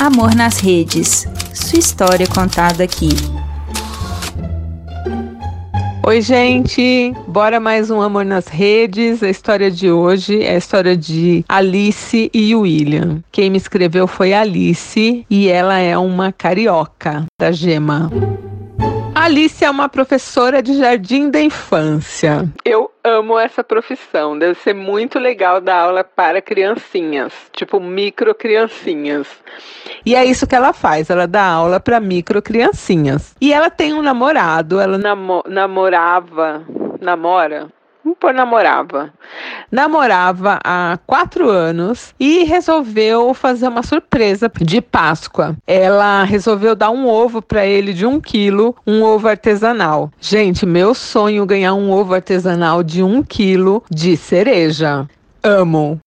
Amor nas Redes. Sua história contada aqui. Oi, gente! Bora mais um Amor nas Redes. A história de hoje é a história de Alice e William. Quem me escreveu foi Alice e ela é uma carioca da Gema. Alice é uma professora de jardim da infância. Eu amo essa profissão. Deve ser muito legal dar aula para criancinhas, tipo micro criancinhas. E é isso que ela faz, ela dá aula para micro criancinhas. E ela tem um namorado, ela namo namorava, namora Vamos pôr namorava. Namorava há quatro anos e resolveu fazer uma surpresa de Páscoa. Ela resolveu dar um ovo para ele de um quilo, um ovo artesanal. Gente, meu sonho ganhar um ovo artesanal de um quilo de cereja. Amo.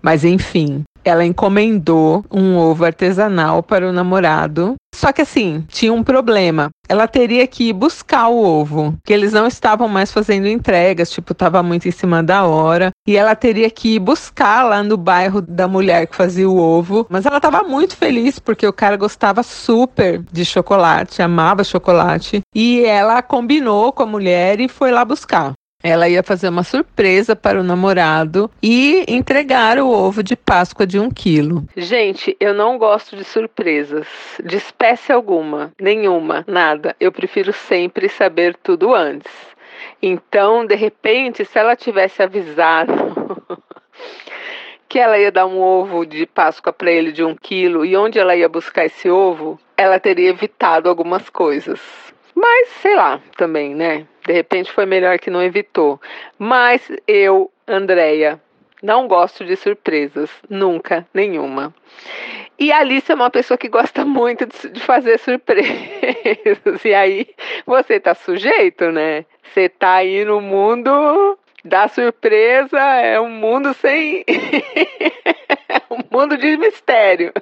Mas enfim, ela encomendou um ovo artesanal para o namorado. Só que assim, tinha um problema. Ela teria que ir buscar o ovo, que eles não estavam mais fazendo entregas, tipo, estava muito em cima da hora. E ela teria que ir buscar lá no bairro da mulher que fazia o ovo. Mas ela estava muito feliz porque o cara gostava super de chocolate, amava chocolate. E ela combinou com a mulher e foi lá buscar. Ela ia fazer uma surpresa para o namorado e entregar o ovo de Páscoa de um quilo. Gente, eu não gosto de surpresas, de espécie alguma, nenhuma, nada. Eu prefiro sempre saber tudo antes. Então, de repente, se ela tivesse avisado que ela ia dar um ovo de Páscoa para ele de um quilo e onde ela ia buscar esse ovo, ela teria evitado algumas coisas. Mas sei lá, também, né? De repente foi melhor que não evitou. Mas eu, Andréia, não gosto de surpresas, nunca, nenhuma. E a Alice é uma pessoa que gosta muito de fazer surpresas. E aí você tá sujeito, né? Você tá aí no mundo da surpresa, é um mundo sem. um mundo de mistério.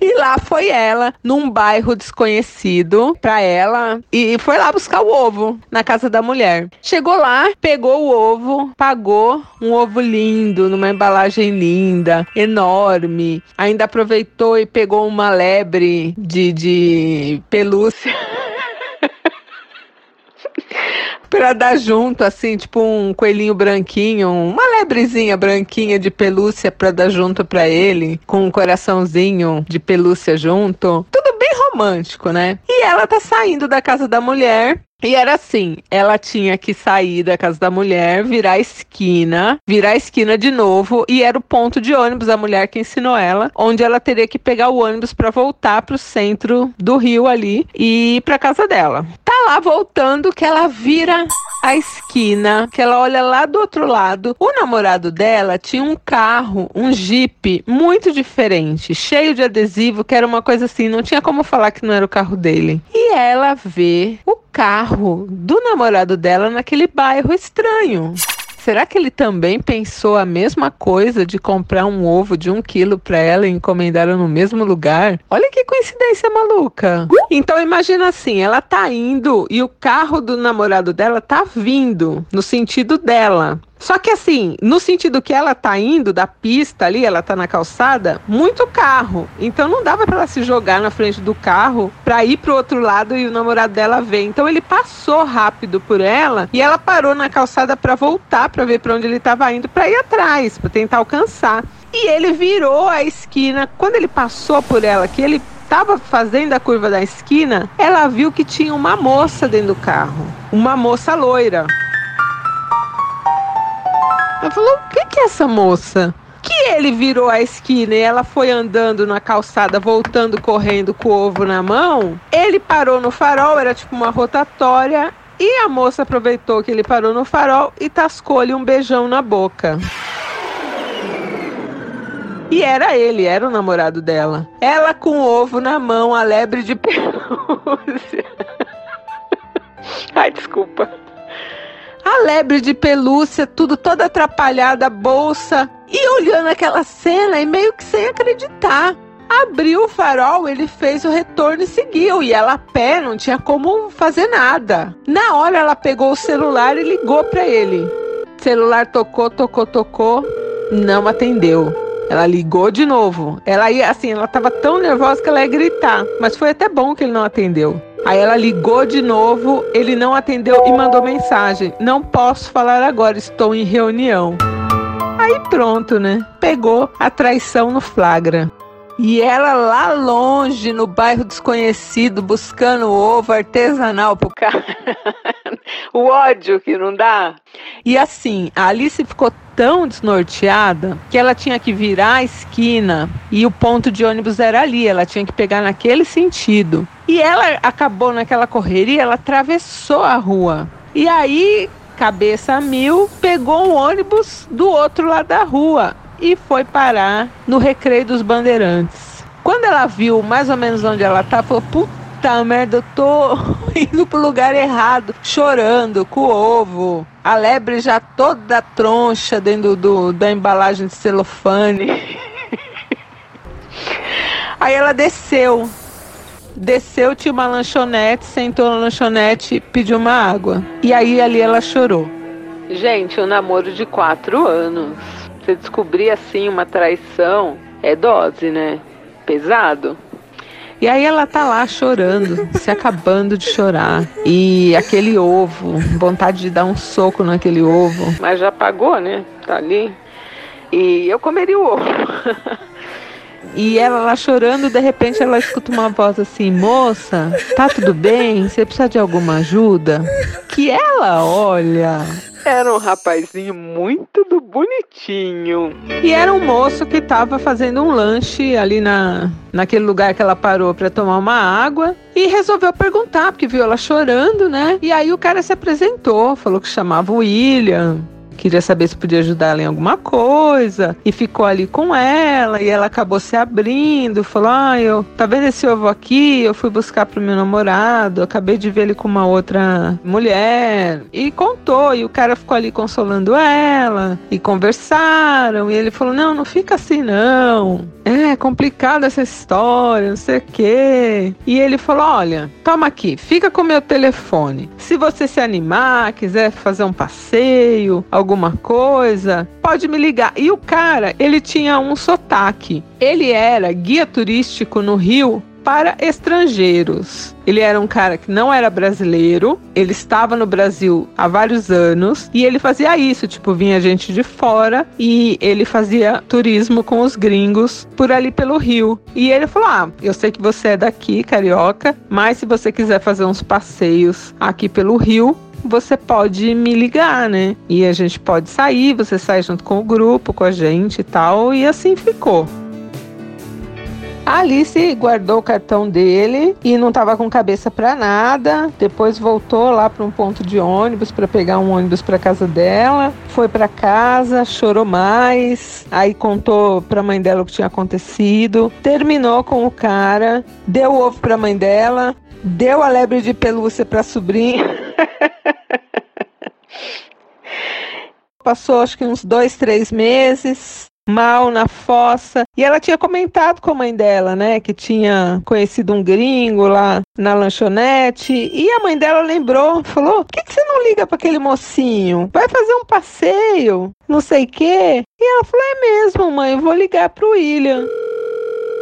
e lá foi ela, num bairro desconhecido para ela, e foi lá buscar o ovo na casa da mulher. Chegou lá, pegou o ovo, pagou um ovo lindo, numa embalagem linda, enorme. Ainda aproveitou e pegou uma lebre de, de pelúcia. pra dar junto, assim, tipo um coelhinho branquinho, uma lebrezinha branquinha de pelúcia pra dar junto pra ele, com um coraçãozinho de pelúcia junto. Tudo bem romântico, né? E ela tá saindo da casa da mulher e era assim, ela tinha que sair da casa da mulher, virar a esquina, virar a esquina de novo, e era o ponto de ônibus, a mulher que ensinou ela, onde ela teria que pegar o ônibus para voltar pro centro do Rio ali e pra casa dela. Tá lá voltando que ela vira a esquina, que ela olha lá do outro lado. O namorado dela tinha um carro, um Jeep muito diferente, cheio de adesivo, que era uma coisa assim, não tinha como falar que não era o carro dele. E ela vê o carro do namorado dela naquele bairro estranho. Será que ele também pensou a mesma coisa de comprar um ovo de um quilo para ela e encomendar no mesmo lugar? Olha que coincidência maluca. Então imagina assim, ela tá indo e o carro do namorado dela tá vindo no sentido dela. Só que assim, no sentido que ela tá indo da pista ali, ela tá na calçada, muito carro. Então não dava para ela se jogar na frente do carro para ir pro outro lado e o namorado dela ver. Então ele passou rápido por ela e ela parou na calçada para voltar para ver para onde ele estava indo para ir atrás, para tentar alcançar. E ele virou a esquina. Quando ele passou por ela, que ele estava fazendo a curva da esquina, ela viu que tinha uma moça dentro do carro, uma moça loira. Ela falou: o que, é essa moça? Que ele virou a esquina e ela foi andando na calçada, voltando correndo com o ovo na mão. Ele parou no farol, era tipo uma rotatória. E a moça aproveitou que ele parou no farol e tascou-lhe um beijão na boca. E era ele, era o namorado dela. Ela com o ovo na mão, a lebre de pelúcia. Ai, desculpa. A lebre de pelúcia, tudo toda atrapalhada, bolsa. E olhando aquela cena e meio que sem acreditar. Abriu o farol, ele fez o retorno e seguiu. E ela a pé, não tinha como fazer nada. Na hora ela pegou o celular e ligou para ele. O celular tocou, tocou, tocou, não atendeu. Ela ligou de novo. Ela ia assim, ela tava tão nervosa que ela ia gritar, mas foi até bom que ele não atendeu. Aí ela ligou de novo, ele não atendeu e mandou mensagem: Não posso falar agora, estou em reunião. Aí pronto, né? Pegou a traição no flagra. E ela lá longe, no bairro desconhecido, buscando ovo artesanal pro cara. o ódio que não dá. E assim, a Alice ficou tão desnorteada que ela tinha que virar a esquina e o ponto de ônibus era ali, ela tinha que pegar naquele sentido. E ela acabou naquela correria, ela atravessou a rua. E aí, cabeça mil, pegou um ônibus do outro lado da rua e foi parar no Recreio dos Bandeirantes. Quando ela viu mais ou menos onde ela tá, falou: Puta merda, eu tô indo pro lugar errado, chorando com o ovo. A lebre já toda troncha dentro do, da embalagem de celofane. Aí ela desceu. Desceu, tinha uma lanchonete, sentou na lanchonete, pediu uma água. E aí ali ela chorou. Gente, um namoro de quatro anos. Você descobrir assim uma traição é dose, né? Pesado. E aí ela tá lá chorando, se acabando de chorar. E aquele ovo, vontade de dar um soco naquele ovo. Mas já pagou, né? Tá ali. E eu comeria o ovo. E ela lá chorando, de repente ela escuta uma voz assim: Moça, tá tudo bem? Você precisa de alguma ajuda? Que ela olha. Era um rapazinho muito do bonitinho. E era um moço que estava fazendo um lanche ali na, naquele lugar que ela parou para tomar uma água e resolveu perguntar, porque viu ela chorando, né? E aí o cara se apresentou, falou que chamava William, queria saber se podia ajudar ela em alguma coisa e ficou ali com ela e ela acabou se abrindo, falou: "Ah, eu, tá vendo esse ovo aqui? Eu fui buscar pro meu namorado, acabei de ver ele com uma outra mulher". E contou, e o cara ficou ali consolando ela e conversaram, e ele falou: "Não, não fica assim não. É complicada essa história, não sei o quê". E ele falou: "Olha, toma aqui, fica com meu telefone. Se você se animar, quiser fazer um passeio, alguma coisa, pode me ligar. E o cara, ele tinha um sotaque. Ele era guia turístico no Rio para estrangeiros. Ele era um cara que não era brasileiro, ele estava no Brasil há vários anos e ele fazia isso, tipo, vinha gente de fora e ele fazia turismo com os gringos por ali pelo Rio. E ele falou: "Ah, eu sei que você é daqui, carioca, mas se você quiser fazer uns passeios aqui pelo Rio, você pode me ligar, né? E a gente pode sair, você sai junto com o grupo, com a gente e tal, e assim ficou. A Alice guardou o cartão dele e não estava com cabeça para nada. Depois voltou lá para um ponto de ônibus para pegar um ônibus para casa dela. Foi para casa, chorou mais. Aí contou para a mãe dela o que tinha acontecido. Terminou com o cara, deu ovo para a mãe dela, deu a lebre de pelúcia para a sobrinha. Passou acho que uns dois, três meses mal na fossa. E ela tinha comentado com a mãe dela, né, que tinha conhecido um gringo lá na lanchonete. E a mãe dela lembrou, falou: por que, que você não liga para aquele mocinho? Vai fazer um passeio, não sei quê. E ela falou: é mesmo, mãe, eu vou ligar pro William.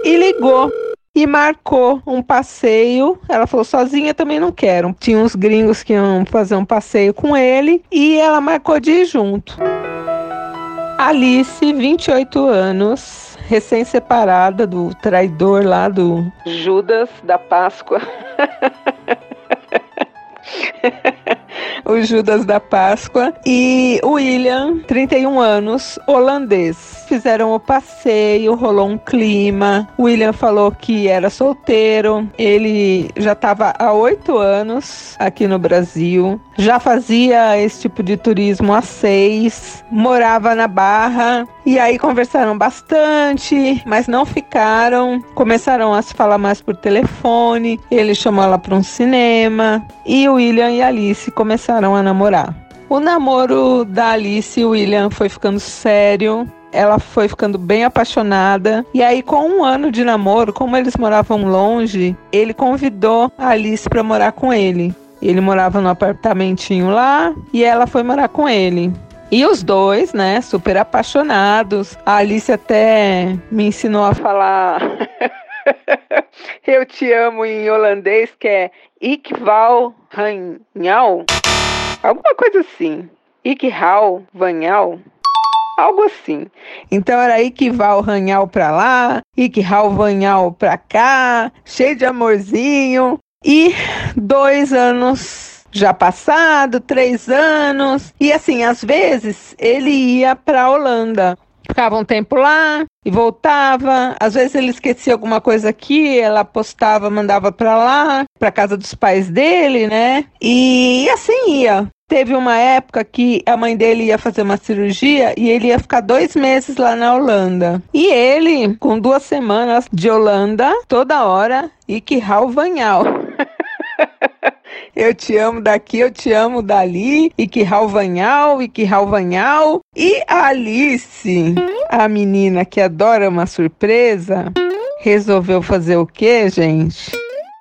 E ligou e marcou um passeio. Ela falou: sozinha também não quero. Tinha uns gringos que iam fazer um passeio com ele e ela marcou de ir junto. Alice, 28 anos, recém-separada do traidor lá do Judas da Páscoa. o Judas da Páscoa, e o William, 31 anos, holandês. Fizeram o passeio, rolou um clima. O William falou que era solteiro, ele já estava há oito anos aqui no Brasil, já fazia esse tipo de turismo há seis, morava na Barra, e aí conversaram bastante, mas não ficaram. Começaram a se falar mais por telefone. Ele chamou ela para um cinema e o William e Alice começaram a namorar. O namoro da Alice e William foi ficando sério. Ela foi ficando bem apaixonada. E aí, com um ano de namoro, como eles moravam longe, ele convidou a Alice para morar com ele. Ele morava no apartamentinho lá e ela foi morar com ele. E os dois, né, super apaixonados. A Alice até me ensinou a falar Eu te amo em holandês, que é Ikval Ranhal. Alguma coisa assim. Ikval Vanhal. Algo assim. Então era Ikval Ranhal pra lá, Ikval Vanhal pra cá, cheio de amorzinho. E dois anos já passado, três anos. E assim, às vezes ele ia pra Holanda. Ficava um tempo lá e voltava. Às vezes ele esquecia alguma coisa aqui, ela postava, mandava para lá, para casa dos pais dele, né? E assim ia. Teve uma época que a mãe dele ia fazer uma cirurgia e ele ia ficar dois meses lá na Holanda. E ele, com duas semanas de Holanda, toda hora, e que Vanhal. Eu te amo daqui, eu te amo dali, e que Ralvanhal, e que Ralvanhal. E a Alice, a menina que adora uma surpresa, resolveu fazer o que, gente?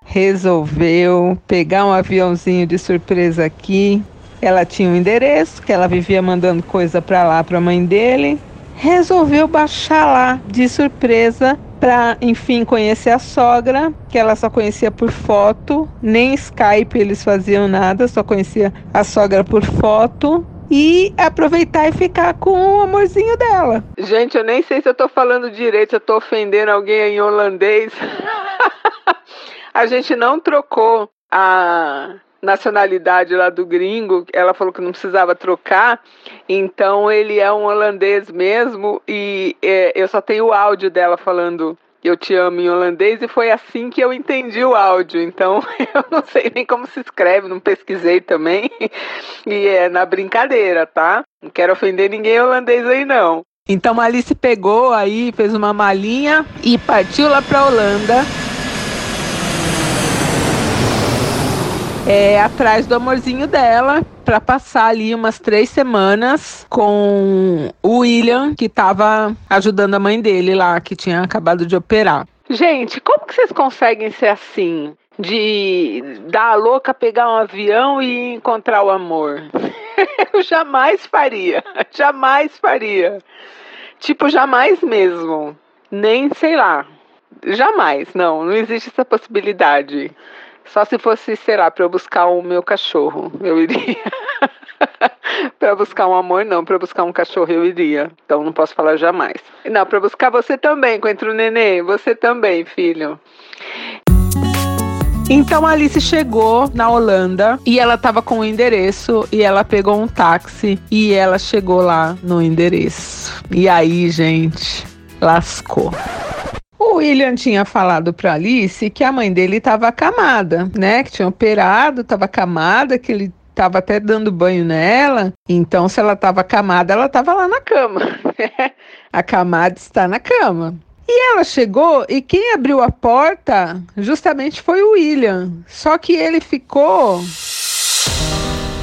Resolveu pegar um aviãozinho de surpresa aqui. Ela tinha um endereço que ela vivia mandando coisa para lá para a mãe dele. Resolveu baixar lá de surpresa para, enfim, conhecer a sogra, que ela só conhecia por foto, nem Skype eles faziam nada, só conhecia a sogra por foto e aproveitar e ficar com o amorzinho dela. Gente, eu nem sei se eu tô falando direito, se eu tô ofendendo alguém em holandês. a gente não trocou a nacionalidade lá do gringo, ela falou que não precisava trocar, então ele é um holandês mesmo e é, eu só tenho o áudio dela falando eu te amo em holandês e foi assim que eu entendi o áudio. Então eu não sei nem como se escreve, não pesquisei também. E é na brincadeira, tá? Não quero ofender ninguém holandês aí não. Então a Alice pegou aí, fez uma malinha e partiu lá para Holanda é, atrás do amorzinho dela para passar ali umas três semanas com o William, que estava ajudando a mãe dele lá, que tinha acabado de operar. Gente, como que vocês conseguem ser assim? De dar a louca, pegar um avião e encontrar o amor? Eu jamais faria. Jamais faria. Tipo, jamais mesmo. Nem sei lá. Jamais, não, não existe essa possibilidade. Só se fosse, sei lá, para eu buscar o meu cachorro, eu iria. para buscar um amor, não. Para buscar um cachorro, eu iria. Então não posso falar jamais. Não, para buscar você também, Coentro nenê. Você também, filho. Então a Alice chegou na Holanda e ela tava com o endereço e ela pegou um táxi e ela chegou lá no endereço. E aí, gente, lascou. O William tinha falado para Alice que a mãe dele estava acamada, né? Que tinha operado, estava acamada, que ele estava até dando banho nela. Então, se ela estava acamada, ela estava lá na cama. a camada está na cama. E ela chegou e quem abriu a porta justamente foi o William. Só que ele ficou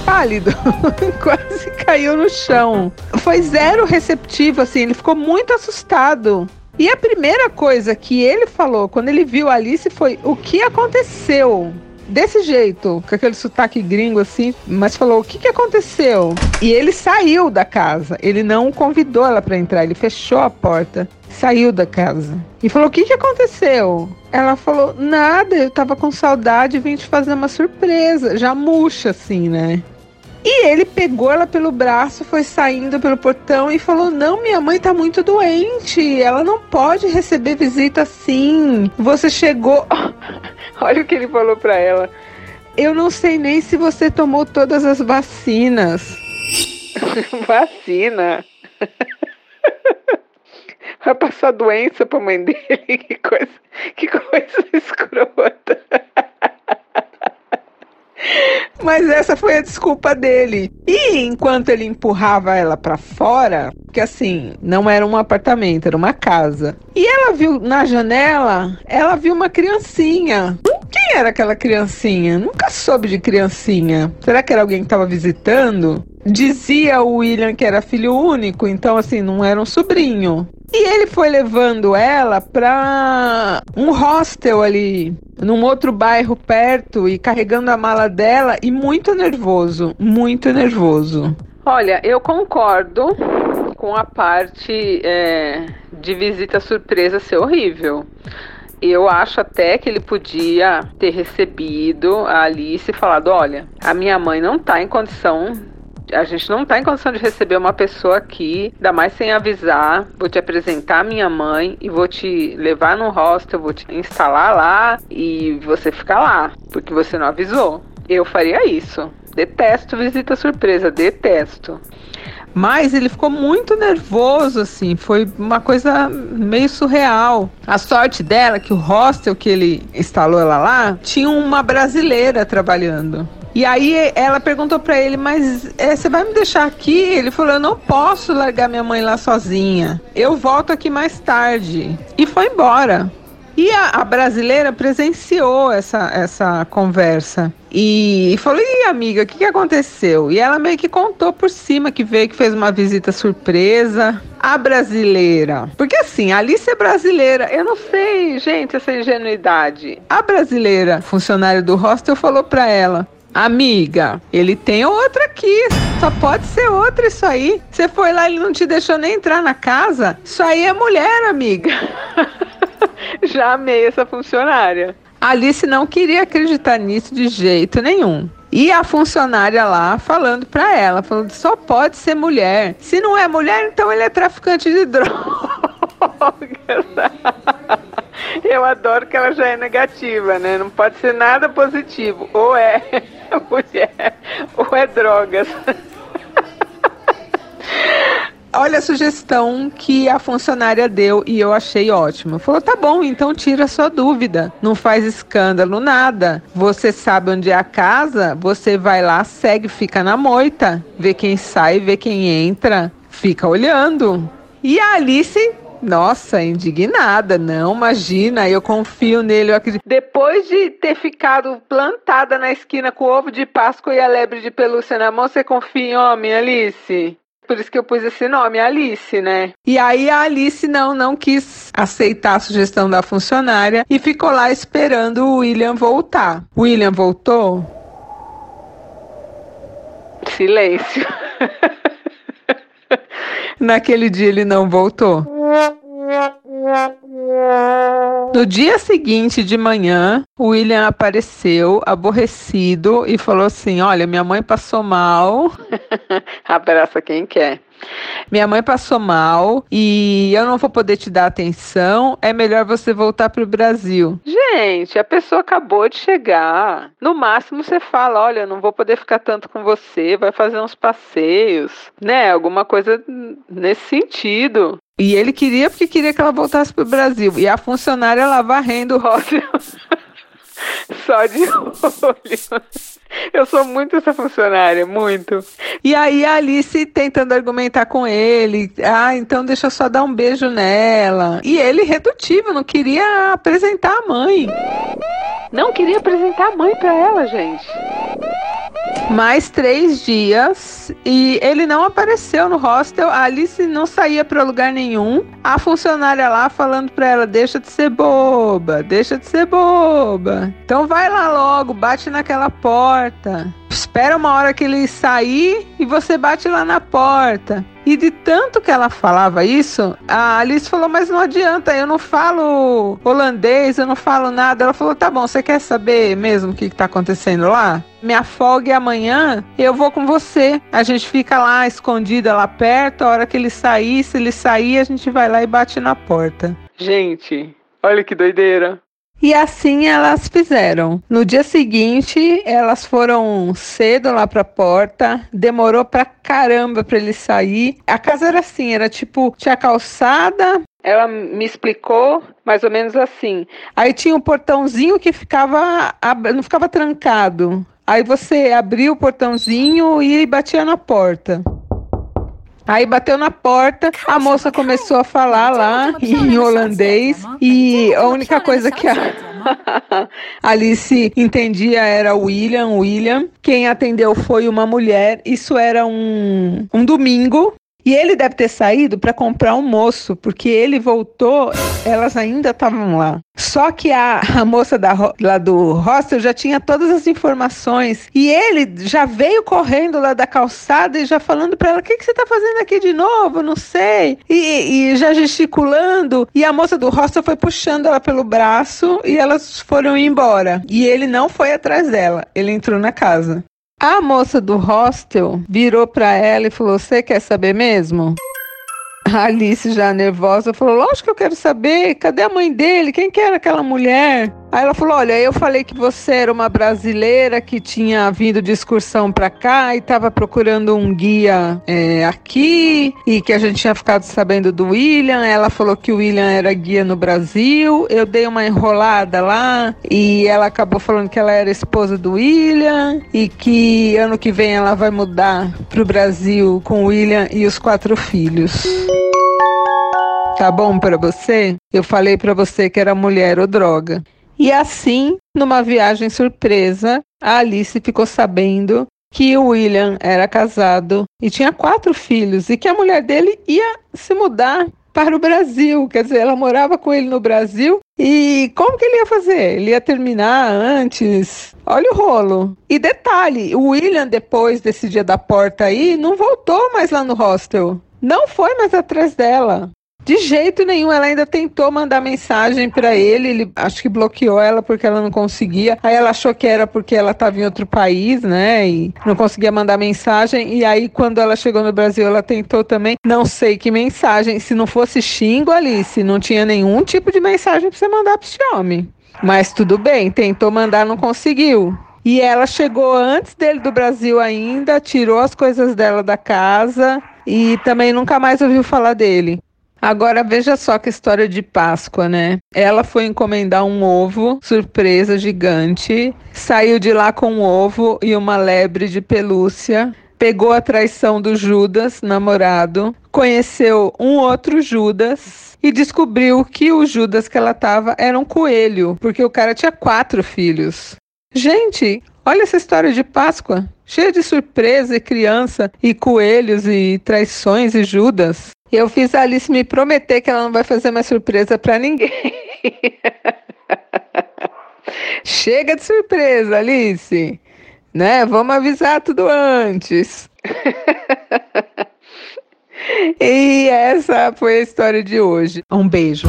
pálido, quase caiu no chão. Foi zero receptivo, assim, ele ficou muito assustado. E a primeira coisa que ele falou quando ele viu a Alice foi o que aconteceu. Desse jeito, com aquele sotaque gringo assim, mas falou: o que, que aconteceu? E ele saiu da casa. Ele não convidou ela para entrar, ele fechou a porta, saiu da casa. E falou: o que, que aconteceu? Ela falou: nada, eu tava com saudade e vim te fazer uma surpresa. Já murcha assim, né? E ele pegou ela pelo braço, foi saindo pelo portão e falou: Não, minha mãe tá muito doente, ela não pode receber visita assim. Você chegou. Olha o que ele falou pra ela. Eu não sei nem se você tomou todas as vacinas. Vacina? Vai passar doença pra mãe dele? Que coisa, que coisa escrota. Mas essa foi a desculpa dele. E enquanto ele empurrava ela para fora, que assim, não era um apartamento, era uma casa. E ela viu na janela, ela viu uma criancinha. Quem era aquela criancinha? Nunca soube de criancinha. Será que era alguém que estava visitando? Dizia o William que era filho único, então assim, não era um sobrinho. E ele foi levando ela para um hostel ali, num outro bairro perto, e carregando a mala dela, e muito nervoso, muito nervoso. Olha, eu concordo com a parte é, de visita surpresa ser horrível. Eu acho até que ele podia ter recebido a Alice e falado: olha, a minha mãe não tá em condição a gente não está em condição de receber uma pessoa aqui, ainda mais sem avisar. Vou te apresentar minha mãe e vou te levar no hostel, vou te instalar lá e você ficar lá, porque você não avisou. Eu faria isso. Detesto visita surpresa, detesto. Mas ele ficou muito nervoso, assim, foi uma coisa meio surreal. A sorte dela é que o hostel que ele instalou ela lá tinha uma brasileira trabalhando. E aí ela perguntou para ele, mas é, você vai me deixar aqui? Ele falou, eu não posso largar minha mãe lá sozinha. Eu volto aqui mais tarde. E foi embora. E a, a, brasileira presenciou essa, essa conversa e falou: e amiga, o que, que aconteceu? E ela meio que contou por cima que veio, que fez uma visita surpresa. A brasileira. Porque assim, a Alice é brasileira. Eu não sei, gente, essa ingenuidade. A brasileira, funcionária do hostel, falou para ela: Amiga, ele tem outra aqui. Só pode ser outra isso aí. Você foi lá e ele não te deixou nem entrar na casa? Isso aí é mulher, amiga. Já amei essa funcionária. Alice não queria acreditar nisso de jeito nenhum. E a funcionária lá falando para ela, falando só pode ser mulher. Se não é mulher, então ele é traficante de drogas. Eu adoro que ela já é negativa, né? Não pode ser nada positivo. Ou é mulher, ou é drogas. Olha a sugestão que a funcionária deu e eu achei ótimo. Falou: tá bom, então tira sua dúvida. Não faz escândalo, nada. Você sabe onde é a casa, você vai lá, segue, fica na moita. Vê quem sai, vê quem entra, fica olhando. E a Alice nossa, indignada, não, imagina, eu confio nele, eu acredito. Depois de ter ficado plantada na esquina com o ovo de Páscoa e a lebre de pelúcia na mão, você confia em homem, Alice? Por isso que eu pus esse nome, Alice, né? E aí a Alice não, não quis aceitar a sugestão da funcionária e ficou lá esperando o William voltar. O William voltou? Silêncio. Naquele dia ele não voltou. No dia seguinte de manhã, William apareceu aborrecido e falou assim: Olha, minha mãe passou mal. Abraça quem quer. Minha mãe passou mal e eu não vou poder te dar atenção. É melhor você voltar para o Brasil. Gente, a pessoa acabou de chegar. No máximo você fala: olha, não vou poder ficar tanto com você, vai fazer uns passeios, né? Alguma coisa nesse sentido. E ele queria porque queria que ela voltasse para o Brasil. E a funcionária lá varrendo o hostel. Só de olho. Eu sou muito essa funcionária, muito. E aí a Alice tentando argumentar com ele. Ah, então deixa eu só dar um beijo nela. E ele redutivo, não queria apresentar a mãe. Não queria apresentar a mãe para ela, gente. Mais três dias e ele não apareceu no hostel. A Alice não saía para lugar nenhum. A funcionária lá falando para ela: deixa de ser boba, deixa de ser boba. Então vai lá logo, bate naquela porta. Espera uma hora que ele sair e você bate lá na porta. E de tanto que ela falava isso, a Alice falou: Mas não adianta, eu não falo holandês, eu não falo nada. Ela falou: Tá bom, você quer saber mesmo o que está acontecendo lá? Me afogue amanhã, eu vou com você. A gente fica lá escondida lá perto. A hora que ele sair, se ele sair, a gente vai lá e bate na porta. Gente, olha que doideira. E assim elas fizeram. No dia seguinte, elas foram cedo lá para a porta. Demorou pra caramba para ele sair. A casa era assim, era tipo, tinha calçada, ela me explicou mais ou menos assim. Aí tinha um portãozinho que ficava não ficava trancado. Aí você abria o portãozinho e batia na porta. Aí bateu na porta, a moça começou a falar lá em holandês e a única coisa que a Alice entendia era William, William. Quem atendeu foi uma mulher. Isso era um, um domingo E ele deve ter saído para comprar um moço, porque ele voltou, elas ainda estavam lá. Só que a, a moça da, lá do hostel já tinha todas as informações. E ele já veio correndo lá da calçada e já falando para ela: O que, que você está fazendo aqui de novo? Não sei. E, e já gesticulando. E a moça do hostel foi puxando ela pelo braço e elas foram embora. E ele não foi atrás dela. Ele entrou na casa. A moça do hostel virou para ela e falou: Você quer saber mesmo? A Alice, já nervosa, falou: Lógico que eu quero saber. Cadê a mãe dele? Quem que era aquela mulher? Aí ela falou: Olha, eu falei que você era uma brasileira que tinha vindo de excursão para cá e estava procurando um guia é, aqui e que a gente tinha ficado sabendo do William. Ela falou que o William era guia no Brasil. Eu dei uma enrolada lá e ela acabou falando que ela era esposa do William e que ano que vem ela vai mudar para o Brasil com o William e os quatro filhos. Tá bom para você? Eu falei para você que era mulher ou droga. E assim, numa viagem surpresa, a Alice ficou sabendo que o William era casado e tinha quatro filhos e que a mulher dele ia se mudar para o Brasil. Quer dizer, ela morava com ele no Brasil e como que ele ia fazer? Ele ia terminar antes? Olha o rolo. E detalhe, o William, depois desse dia da porta aí, não voltou mais lá no hostel. Não foi mais atrás dela. De jeito nenhum, ela ainda tentou mandar mensagem para ele, ele acho que bloqueou ela porque ela não conseguia. Aí ela achou que era porque ela estava em outro país, né? E não conseguia mandar mensagem. E aí, quando ela chegou no Brasil, ela tentou também. Não sei que mensagem. Se não fosse xingo, Alice, não tinha nenhum tipo de mensagem para você mandar para esse homem. Mas tudo bem, tentou mandar, não conseguiu. E ela chegou antes dele do Brasil ainda, tirou as coisas dela da casa e também nunca mais ouviu falar dele. Agora veja só que história de Páscoa, né? Ela foi encomendar um ovo, surpresa gigante, saiu de lá com um ovo e uma lebre de pelúcia, pegou a traição do Judas, namorado, conheceu um outro Judas e descobriu que o Judas que ela tava era um coelho, porque o cara tinha quatro filhos. Gente, olha essa história de Páscoa, cheia de surpresa e criança e coelhos e traições e Judas. E eu fiz a Alice me prometer que ela não vai fazer mais surpresa para ninguém. Chega de surpresa, Alice. Né? Vamos avisar tudo antes. e essa foi a história de hoje. Um beijo.